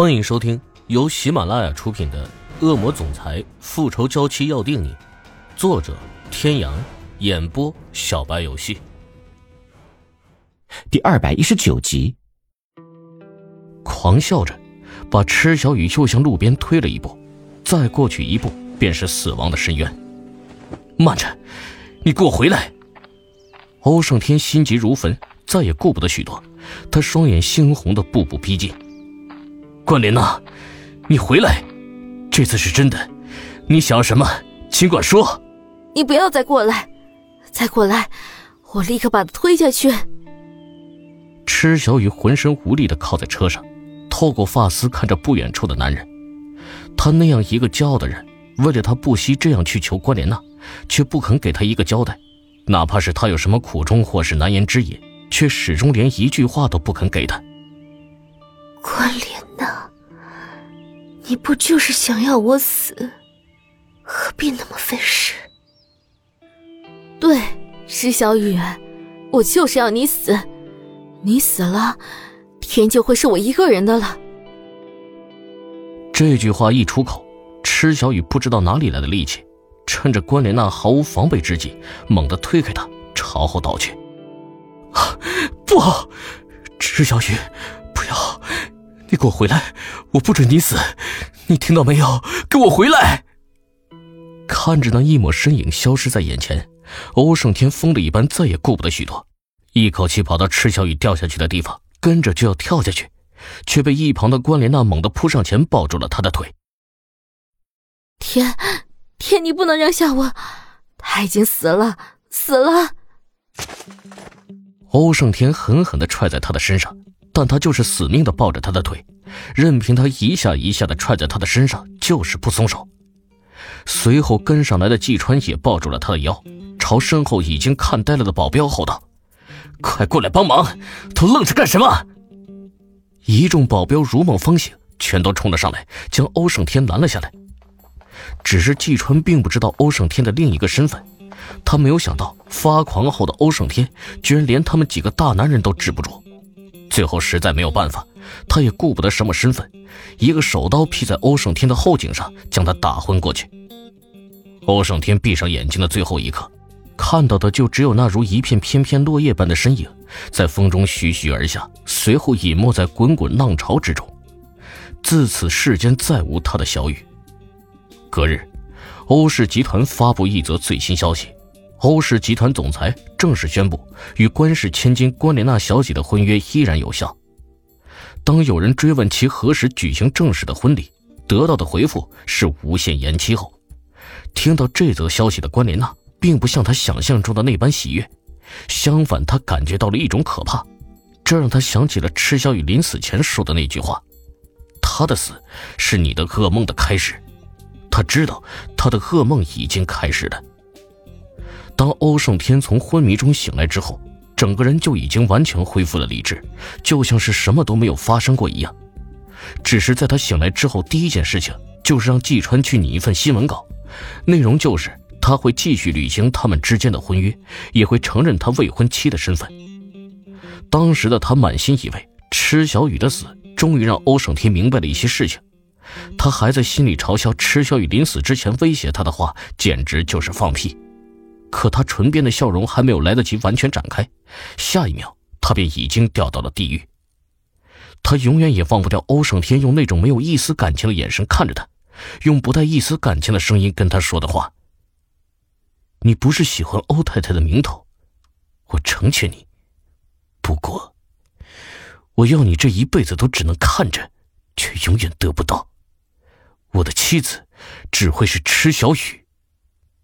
欢迎收听由喜马拉雅出品的《恶魔总裁复仇娇妻要定你》，作者：天阳，演播：小白游戏。第二百一十九集，狂笑着，把池小雨又向路边推了一步，再过去一步便是死亡的深渊。慢着，你给我回来！欧胜天心急如焚，再也顾不得许多，他双眼猩红的步步逼近。关莲娜，你回来，这次是真的。你想要什么，尽管说。你不要再过来，再过来，我立刻把他推下去。池小雨浑身无力的靠在车上，透过发丝看着不远处的男人。他那样一个骄傲的人，为了他不惜这样去求关莲娜，却不肯给他一个交代，哪怕是他有什么苦衷或是难言之隐，却始终连一句话都不肯给他。关莲娜，你不就是想要我死？何必那么费事？对，石小雨，我就是要你死。你死了，天就会是我一个人的了。这句话一出口，池小雨不知道哪里来的力气，趁着关莲娜毫无防备之际，猛地推开他，朝后倒去。不好，池小雨，你给我回来！我不准你死！你听到没有？给我回来！看着那一抹身影消失在眼前，欧胜天疯了一般，再也顾不得许多，一口气跑到赤小雨掉下去的地方，跟着就要跳下去，却被一旁的关莲娜猛地扑上前抱住了他的腿。天，天，你不能扔下我！他已经死了，死了！欧胜天狠狠的踹在他的身上。但他就是死命的抱着他的腿，任凭他一下一下的踹在他的身上，就是不松手。随后跟上来的季川也抱住了他的腰，朝身后已经看呆了的保镖吼道：“快过来帮忙！都愣着干什么？”一众保镖如梦方醒，全都冲了上来，将欧胜天拦了下来。只是季川并不知道欧胜天的另一个身份，他没有想到发狂后的欧胜天居然连他们几个大男人都治不住。最后实在没有办法，他也顾不得什么身份，一个手刀劈在欧胜天的后颈上，将他打昏过去。欧胜天闭上眼睛的最后一刻，看到的就只有那如一片翩翩落叶般的身影，在风中徐徐而下，随后隐没在滚滚浪潮之中。自此世间再无他的小雨。隔日，欧氏集团发布一则最新消息。欧氏集团总裁正式宣布，与关氏千金关莲娜小姐的婚约依然有效。当有人追问其何时举行正式的婚礼，得到的回复是无限延期后，听到这则消息的关莲娜并不像她想象中的那般喜悦，相反，她感觉到了一种可怕。这让她想起了池小雨临死前说的那句话：“他的死是你的噩梦的开始。”她知道，她的噩梦已经开始了。当欧胜天从昏迷中醒来之后，整个人就已经完全恢复了理智，就像是什么都没有发生过一样。只是在他醒来之后，第一件事情就是让季川去拟一份新闻稿，内容就是他会继续履行他们之间的婚约，也会承认他未婚妻的身份。当时的他满心以为池小雨的死终于让欧胜天明白了一些事情，他还在心里嘲笑池小雨临死之前威胁他的话简直就是放屁。可他唇边的笑容还没有来得及完全展开，下一秒他便已经掉到了地狱。他永远也忘不掉欧胜天用那种没有一丝感情的眼神看着他，用不带一丝感情的声音跟他说的话：“你不是喜欢欧太太的名头，我成全你。不过，我要你这一辈子都只能看着，却永远得不到。我的妻子只会是池小雨，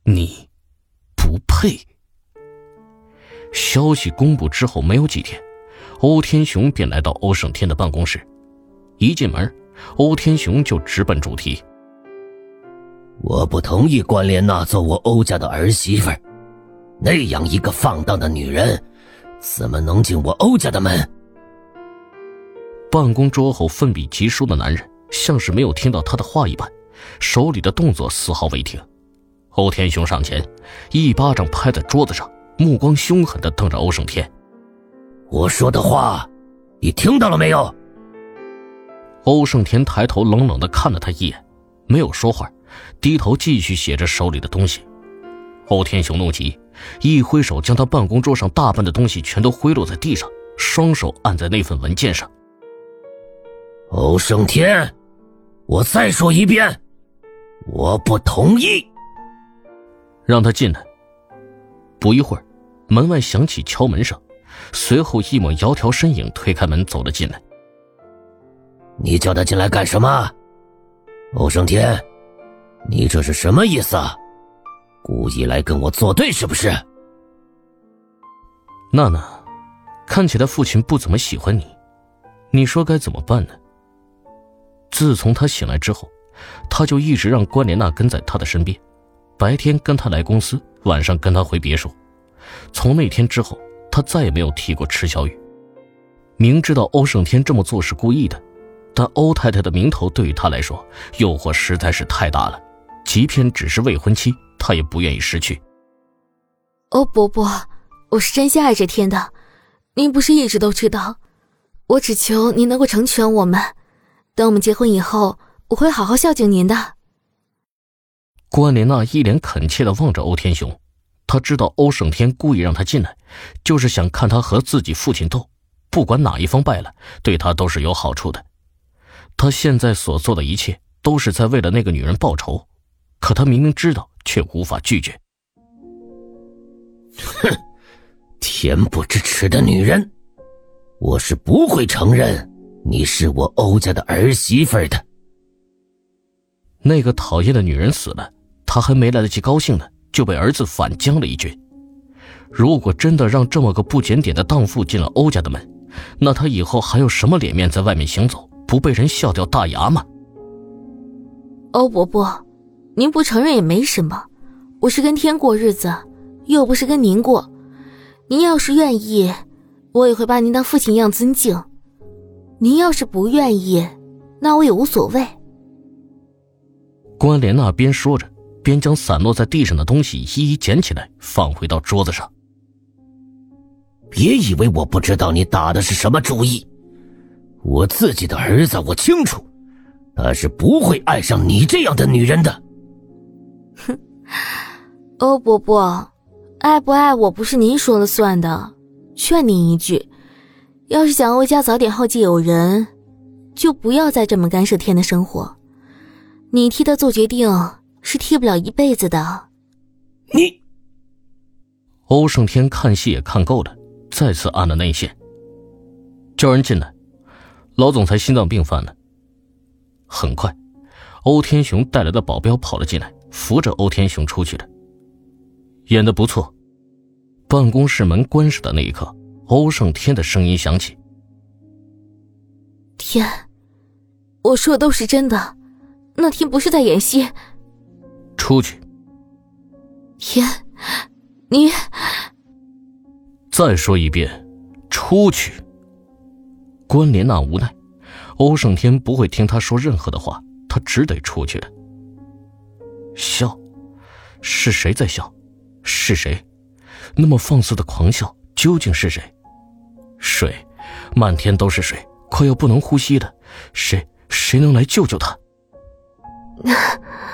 你。”不配。消息公布之后没有几天，欧天雄便来到欧胜天的办公室。一进门，欧天雄就直奔主题：“我不同意关莲娜做我欧家的儿媳妇，那样一个放荡的女人，怎么能进我欧家的门？”办公桌后奋笔疾书的男人像是没有听到他的话一般，手里的动作丝毫未停。欧天雄上前，一巴掌拍在桌子上，目光凶狠的瞪着欧胜天：“我说的话，你听到了没有？”欧胜天抬头冷冷的看了他一眼，没有说话，低头继续写着手里的东西。欧天雄怒极，一挥手将他办公桌上大半的东西全都挥落在地上，双手按在那份文件上。欧胜天，我再说一遍，我不同意。让他进来。不一会儿，门外响起敲门声，随后一抹窈窕身影推开门走了进来。你叫他进来干什么？欧胜天，你这是什么意思啊？故意来跟我作对是不是？娜娜，看起来父亲不怎么喜欢你，你说该怎么办呢？自从他醒来之后，他就一直让关莲娜跟在他的身边，白天跟他来公司，晚上跟他回别墅。从那天之后，他再也没有提过池小雨。明知道欧胜天这么做是故意的。但欧太太的名头对于他来说，诱惑实在是太大了，即便只是未婚妻，他也不愿意失去。欧伯伯，我是真心爱这天的，您不是一直都知道？我只求您能够成全我们，等我们结婚以后，我会好好孝敬您的。关莲娜一脸恳切的望着欧天雄，她知道欧胜天故意让他进来，就是想看他和自己父亲斗，不管哪一方败了，对他都是有好处的。他现在所做的一切都是在为了那个女人报仇，可他明明知道，却无法拒绝。哼，恬不知耻的女人，我是不会承认你是我欧家的儿媳妇的。那个讨厌的女人死了，他还没来得及高兴呢，就被儿子反将了一军。如果真的让这么个不检点的荡妇进了欧家的门，那他以后还有什么脸面在外面行走？不被人笑掉大牙吗？欧伯伯，您不承认也没什么。我是跟天过日子，又不是跟您过。您要是愿意，我也会把您当父亲一样尊敬。您要是不愿意，那我也无所谓。关莲那边说着，边将散落在地上的东西一一捡起来，放回到桌子上。别以为我不知道你打的是什么主意。我自己的儿子，我清楚，他是不会爱上你这样的女人的。哼，欧伯伯，爱不爱我不是您说了算的。劝您一句，要是想欧家早点后继有人，就不要再这么干涉天的生活。你替他做决定是替不了一辈子的。你，欧胜天看戏也看够了，再次按了内线，叫人进来。老总裁心脏病犯了。很快，欧天雄带来的保镖跑了进来，扶着欧天雄出去了。演的不错。办公室门关上的那一刻，欧胜天的声音响起：“天，我说的都是真的，那天不是在演戏。”出去。天，你再说一遍，出去。关莲娜无奈，欧胜天不会听他说任何的话，他只得出去了。笑，是谁在笑？是谁？那么放肆的狂笑，究竟是谁？水，漫天都是水，快要不能呼吸了。谁？谁能来救救他？